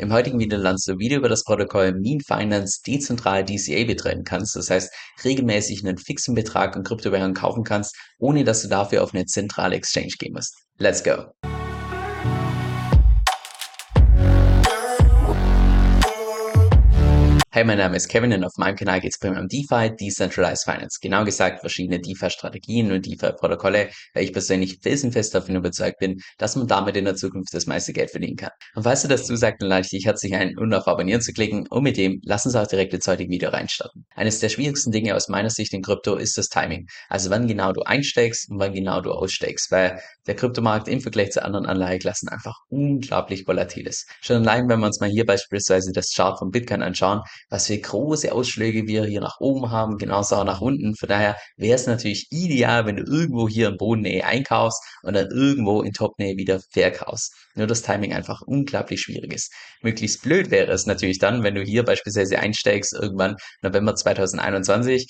Im heutigen Video lernst du, wie du über das Protokoll Mean Finance dezentral DCA betreiben kannst. Das heißt, regelmäßig einen fixen Betrag an Kryptowährungen kaufen kannst, ohne dass du dafür auf eine zentrale Exchange gehen musst. Let's go! Hey, mein Name ist Kevin und auf meinem Kanal geht es primär um DeFi, Decentralized Finance. Genau gesagt verschiedene DeFi-Strategien und DeFi-Protokolle, weil ich persönlich felsenfest davon überzeugt bin, dass man damit in der Zukunft das meiste Geld verdienen kann. Und falls du das zusagt, dann lade ich dich herzlich ein, um auf Abonnieren zu klicken und mit dem lass uns auch direkt ins heutige Video reinstarten. Eines der schwierigsten Dinge aus meiner Sicht in Krypto ist das Timing. Also wann genau du einsteigst und wann genau du aussteigst, weil der Kryptomarkt im Vergleich zu anderen Anlageklassen einfach unglaublich volatil ist. Schon allein, wenn wir uns mal hier beispielsweise das Chart von Bitcoin anschauen, was für große Ausschläge wir hier nach oben haben, genauso auch nach unten. Von daher wäre es natürlich ideal, wenn du irgendwo hier in Bodennähe einkaufst und dann irgendwo in Topnähe wieder verkaufst. Nur das Timing einfach unglaublich schwierig ist. Möglichst blöd wäre es natürlich dann, wenn du hier beispielsweise einsteigst irgendwann November 2021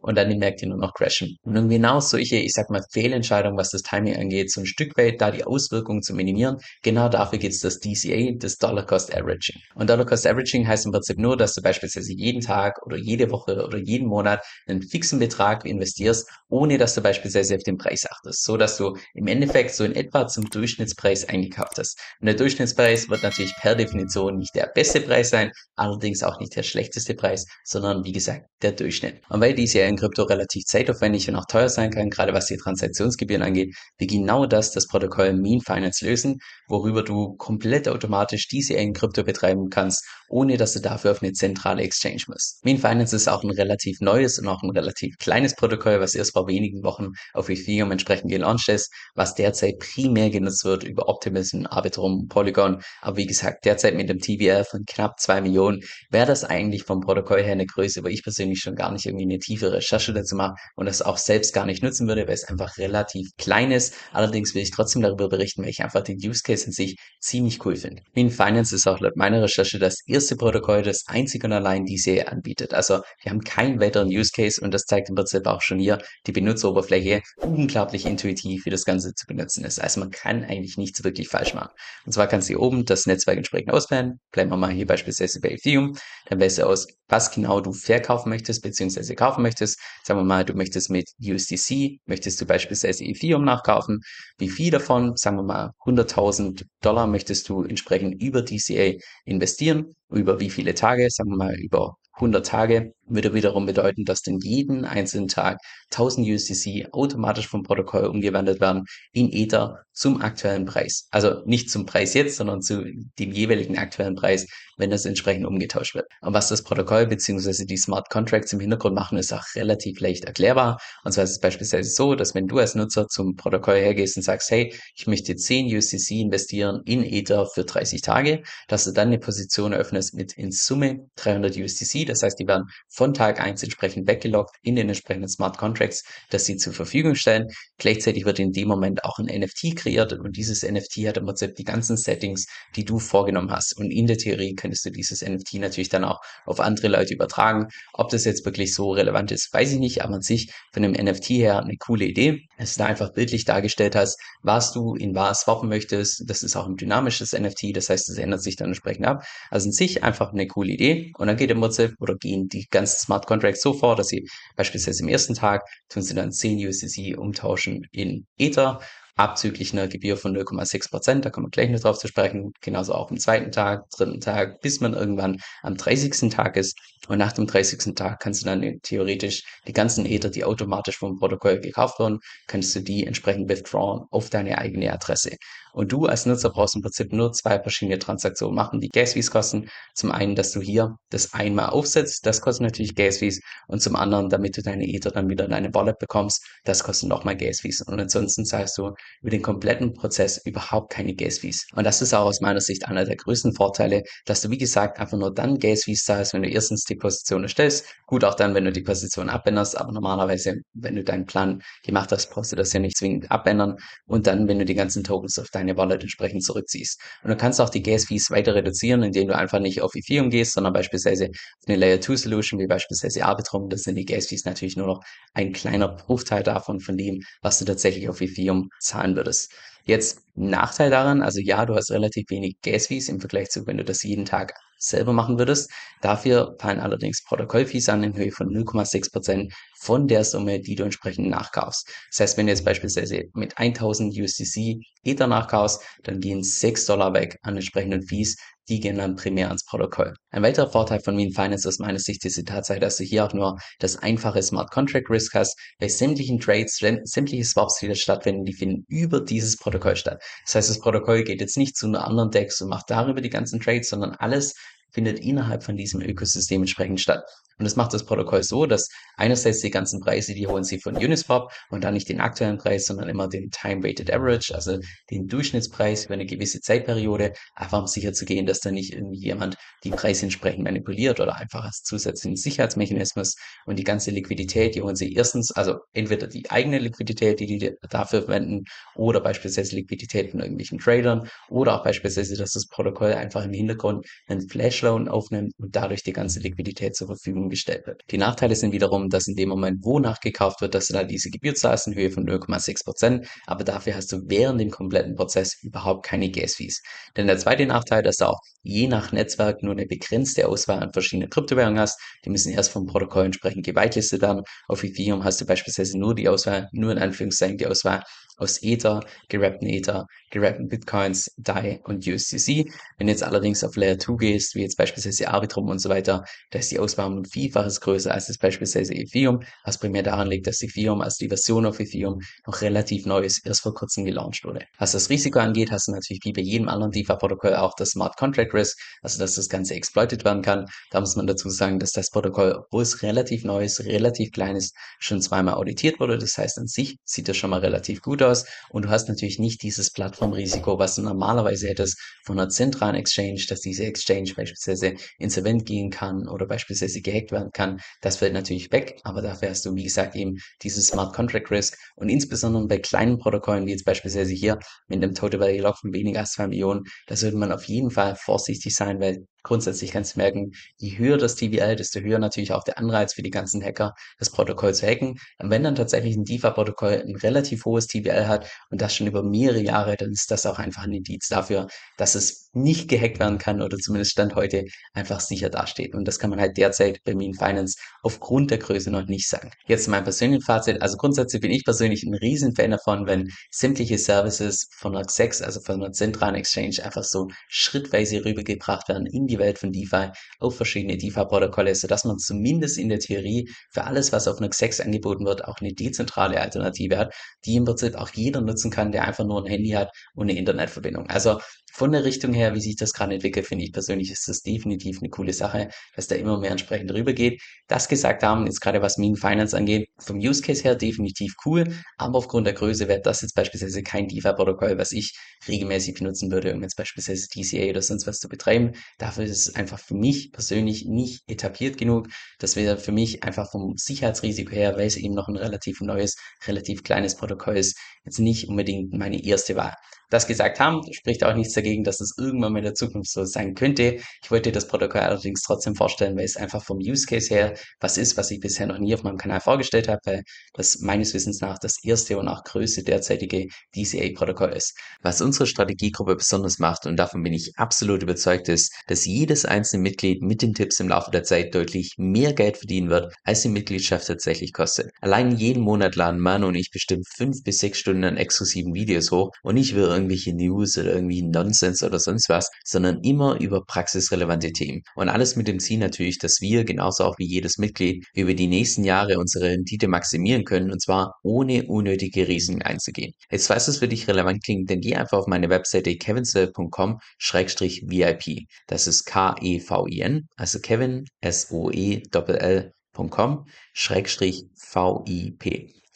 und dann die Märkte nur noch crashen. Und genau solche, ich sag mal, Fehlentscheidungen, was das Timing angeht, so ein Stück weit da die Auswirkungen zu minimieren, genau dafür geht es das DCA, das Dollar Cost Averaging. Und Dollar Cost Averaging heißt im Prinzip nur, dass du beispielsweise jeden Tag oder jede Woche oder jeden Monat einen fixen Betrag investierst, ohne dass du beispielsweise auf den Preis achtest, so dass du im Endeffekt so in etwa zum Durchschnittspreis eingekauft hast. Und der Durchschnittspreis wird natürlich per Definition nicht der beste Preis sein, allerdings auch nicht der schlechteste Preis, sondern wie gesagt der Durchschnitt. Und weil dies ja in Krypto relativ zeitaufwendig und auch teuer sein kann, gerade was die Transaktionsgebühren angeht, wie genau das das Protokoll Mean Finance lösen, worüber du komplett automatisch DCA in Krypto betreiben kannst, ohne dass du dafür auf eine zentrale Exchange musst. Mean Finance ist auch ein relativ neues und auch ein relativ kleines Protokoll, was erst vor wenigen Wochen auf Ethereum entsprechend gelauncht ist, was derzeit primär genutzt wird über Optimism, Arbitrum, Polygon. Aber wie gesagt, derzeit mit dem TVL von knapp zwei Millionen wäre das eigentlich vom Protokoll her eine Größe, wo ich persönlich schon gar nicht irgendwie eine tiefe Recherche dazu mache und das auch selbst gar nicht nutzen würde, weil es einfach relativ klein ist. Allerdings will ich trotzdem darüber berichten, weil ich einfach den Use Case in sich ziemlich cool finde. Mean Finance ist auch laut meiner Recherche das erste Protokoll, das einzig und allein diese anbietet. Also wir haben keinen weiteren Use Case und das zeigt im Prinzip auch schon hier die Benutzeroberfläche unglaublich intuitiv, wie das Ganze zu benutzen ist. Also man kann eigentlich nichts wirklich falsch machen. Und zwar kannst du hier oben das Netzwerk entsprechend auswählen. Bleiben wir mal hier beispielsweise bei Ethereum. Dann wählst du aus, was genau du verkaufen möchtest bzw. kaufen möchtest. Sagen wir mal, du möchtest mit USDC, möchtest du beispielsweise Ethereum nachkaufen. Wie viel davon, sagen wir mal 100.000 Dollar möchtest du entsprechend über DCA investieren. Über wie viele Tage, sagen wir mal über 100 Tage würde wiederum bedeuten, dass dann jeden einzelnen Tag 1000 USDC automatisch vom Protokoll umgewandelt werden in Ether zum aktuellen Preis. Also nicht zum Preis jetzt, sondern zu dem jeweiligen aktuellen Preis, wenn das entsprechend umgetauscht wird. Und was das Protokoll bzw. die Smart Contracts im Hintergrund machen, ist auch relativ leicht erklärbar. Und zwar ist es beispielsweise so, dass wenn du als Nutzer zum Protokoll hergehst und sagst, hey, ich möchte 10 USDC investieren in Ether für 30 Tage, dass du dann eine Position öffnest mit in Summe 300 USDC. Das heißt, die werden von Tag 1 entsprechend weggeloggt in den entsprechenden Smart Contracts, dass sie zur Verfügung stellen. Gleichzeitig wird in dem Moment auch ein NFT kreiert und dieses NFT hat im Prinzip die ganzen Settings, die du vorgenommen hast. Und in der Theorie könntest du dieses NFT natürlich dann auch auf andere Leute übertragen. Ob das jetzt wirklich so relevant ist, weiß ich nicht, aber an sich von dem NFT her eine coole Idee, dass du da einfach bildlich dargestellt hast, was du in was swappen möchtest. Das ist auch ein dynamisches NFT, das heißt, es ändert sich dann entsprechend ab. Also in sich einfach eine coole Idee und dann geht im Prinzip oder gehen die ganzen Smart Contracts so vor, dass sie beispielsweise im ersten Tag tun sie dann 10 USDC umtauschen in Ether abzüglich einer Gebühr von 0,6 Prozent. Da kommen wir gleich noch drauf zu sprechen. Genauso auch am zweiten Tag, dritten Tag, bis man irgendwann am 30. Tag ist. Und nach dem 30. Tag kannst du dann theoretisch die ganzen Ether, die automatisch vom Protokoll gekauft wurden, kannst du die entsprechend withdrawn auf deine eigene Adresse. Und du als Nutzer brauchst im Prinzip nur zwei verschiedene Transaktionen machen, die Gas Fees kosten. Zum einen, dass du hier das einmal aufsetzt, das kostet natürlich Gas Fees. Und zum anderen, damit du deine Ether dann wieder in deine Wallet bekommst, das kostet nochmal Gas Fees. Und ansonsten zahlst du über den kompletten Prozess überhaupt keine Gas Fees. Und das ist auch aus meiner Sicht einer der größten Vorteile, dass du, wie gesagt, einfach nur dann Gas Fees zahlst, wenn du erstens die Position erstellst. Gut, auch dann, wenn du die Position abänderst. Aber normalerweise, wenn du deinen Plan gemacht hast, brauchst du das ja nicht zwingend abändern. Und dann, wenn du die ganzen Tokens auf deine Wallet entsprechend zurückziehst. Und du kannst auch die Gas-Fees weiter reduzieren, indem du einfach nicht auf Ethereum gehst, sondern beispielsweise auf eine Layer 2 Solution, wie beispielsweise Arbitrum. Das sind die Gas-Fees natürlich nur noch ein kleiner Bruchteil davon, von dem, was du tatsächlich auf Ethereum zahlen würdest. Jetzt Nachteil daran, also ja, du hast relativ wenig Gas-Fees im Vergleich zu, wenn du das jeden Tag selber machen würdest. Dafür fallen allerdings Protokollfees an in Höhe von 0,6 Prozent von der Summe, die du entsprechend nachkaufst. Das heißt, wenn du jetzt beispielsweise mit 1000 USDC Ether nachkaufst, dann gehen 6 Dollar weg an entsprechenden Fees, die gehen dann primär ans Protokoll. Ein weiterer Vorteil von Mean Finance aus meiner Sicht ist die Tatsache, dass du hier auch nur das einfache Smart Contract Risk hast. Bei sämtlichen Trades, sämtliche Swaps, die da stattfinden, die finden über dieses Protokoll statt. Das heißt, das Protokoll geht jetzt nicht zu einer anderen Dex und macht darüber die ganzen Trades, sondern alles findet innerhalb von diesem Ökosystem entsprechend statt. Und das macht das Protokoll so, dass einerseits die ganzen Preise, die holen sie von Uniswap und dann nicht den aktuellen Preis, sondern immer den Time-Weighted Average, also den Durchschnittspreis über eine gewisse Zeitperiode, einfach um sicher zu gehen, dass da nicht irgendwie jemand die Preise entsprechend manipuliert oder einfach als zusätzlichen Sicherheitsmechanismus. Und die ganze Liquidität, die holen sie erstens, also entweder die eigene Liquidität, die die dafür verwenden oder beispielsweise Liquidität von irgendwelchen Tradern oder auch beispielsweise, dass das Protokoll einfach im Hintergrund einen Flashloan aufnimmt und dadurch die ganze Liquidität zur Verfügung Verfügung gestellt wird. Die Nachteile sind wiederum, dass in dem Moment, wo nachgekauft wird, dass du da diese Gebühr zahlst in Höhe von 0,6%, Prozent, aber dafür hast du während dem kompletten Prozess überhaupt keine Gas-Fees. Denn der zweite Nachteil, dass du auch je nach Netzwerk nur eine begrenzte Auswahl an verschiedenen Kryptowährungen hast. Die müssen erst vom Protokoll entsprechend gewitelistet werden. Auf Ethereum hast du beispielsweise nur die Auswahl, nur in Anführungszeichen die Auswahl aus Ether, gerappten Ether, gerappten Bitcoins, DAI und USDC. Wenn du jetzt allerdings auf Layer 2 gehst, wie jetzt beispielsweise Arbitrum und so weiter, da ist die Auswahl um Vielfaches größer als das beispielsweise Ethereum, was primär daran liegt, dass Ethereum als die Version auf Ethereum noch relativ neu ist, erst vor kurzem gelauncht wurde. Was das Risiko angeht, hast du natürlich wie bei jedem anderen DeFi-Protokoll auch das Smart Contract Risk, also dass das Ganze exploited werden kann. Da muss man dazu sagen, dass das Protokoll, obwohl es relativ neu ist, relativ klein ist, schon zweimal auditiert wurde. Das heißt, an sich sieht das schon mal relativ gut aus und du hast natürlich nicht dieses Plattformrisiko, was du normalerweise hättest von einer zentralen Exchange, dass diese Exchange beispielsweise insolvent gehen kann oder beispielsweise gehackt werden kann. Das fällt natürlich weg, aber dafür hast du, wie gesagt, eben dieses Smart Contract Risk und insbesondere bei kleinen Protokollen, wie jetzt beispielsweise hier mit einem Total Value Lock von weniger als zwei Millionen, da sollte man auf jeden Fall vorsichtig sein, weil grundsätzlich kannst du merken, je höher das TVL, desto höher natürlich auch der Anreiz für die ganzen Hacker, das Protokoll zu hacken. Und wenn dann tatsächlich ein DeFi-Protokoll ein relativ hohes TVL hat und das schon über mehrere Jahre, dann ist das auch einfach ein Indiz dafür, dass es nicht gehackt werden kann oder zumindest Stand heute einfach sicher dasteht. Und das kann man halt derzeit bei Mean Finance aufgrund der Größe noch nicht sagen. Jetzt mein persönliches Fazit. Also grundsätzlich bin ich persönlich ein Riesenfan davon, wenn sämtliche Services von einer XEX, also von einer zentralen Exchange, einfach so schrittweise rübergebracht werden in die Welt von DeFi auf verschiedene DeFi-Protokolle, sodass man zumindest in der Theorie für alles, was auf einer XEX angeboten wird, auch eine dezentrale Alternative hat, die im Prinzip auch jeder nutzen kann, der einfach nur ein Handy hat und eine Internetverbindung. Also von der Richtung her, wie sich das gerade entwickelt, finde ich persönlich, ist das definitiv eine coole Sache, dass da immer mehr entsprechend rübergeht. Das gesagt haben, jetzt gerade was Mean Finance angeht, vom Use Case her definitiv cool, aber aufgrund der Größe wäre das jetzt beispielsweise kein DeFi-Protokoll, was ich regelmäßig benutzen würde, um jetzt beispielsweise DCA oder sonst was zu betreiben. Dafür ist es einfach für mich persönlich nicht etabliert genug. Das wäre für mich einfach vom Sicherheitsrisiko her, weil es eben noch ein relativ neues, relativ kleines Protokoll ist, jetzt nicht unbedingt meine erste Wahl das gesagt haben, spricht auch nichts dagegen, dass es irgendwann mal in der Zukunft so sein könnte. Ich wollte das Protokoll allerdings trotzdem vorstellen, weil es einfach vom Use Case her was ist, was ich bisher noch nie auf meinem Kanal vorgestellt habe, weil das meines Wissens nach das erste und auch größte derzeitige DCA-Protokoll ist. Was unsere Strategiegruppe besonders macht, und davon bin ich absolut überzeugt, ist, dass jedes einzelne Mitglied mit den Tipps im Laufe der Zeit deutlich mehr Geld verdienen wird, als die Mitgliedschaft tatsächlich kostet. Allein jeden Monat laden Manu und ich bestimmt fünf bis sechs Stunden an exklusiven Videos hoch und ich will irgendwelche News oder irgendwie Nonsens oder sonst was, sondern immer über praxisrelevante Themen. Und alles mit dem Ziel natürlich, dass wir, genauso auch wie jedes Mitglied, über die nächsten Jahre unsere Rendite maximieren können und zwar ohne unnötige Risiken einzugehen. Jetzt falls es für dich relevant klingt, dann geh einfach auf meine Webseite kevinsoe.com-vip. Das ist K-E-V-I-N, also Kevin, S-O-E-L.com-vip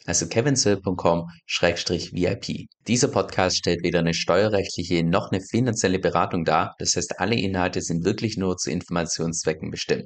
also kevinsoe.com-vip. Dieser Podcast stellt weder eine steuerrechtliche noch eine finanzielle Beratung dar, das heißt alle Inhalte sind wirklich nur zu Informationszwecken bestimmt.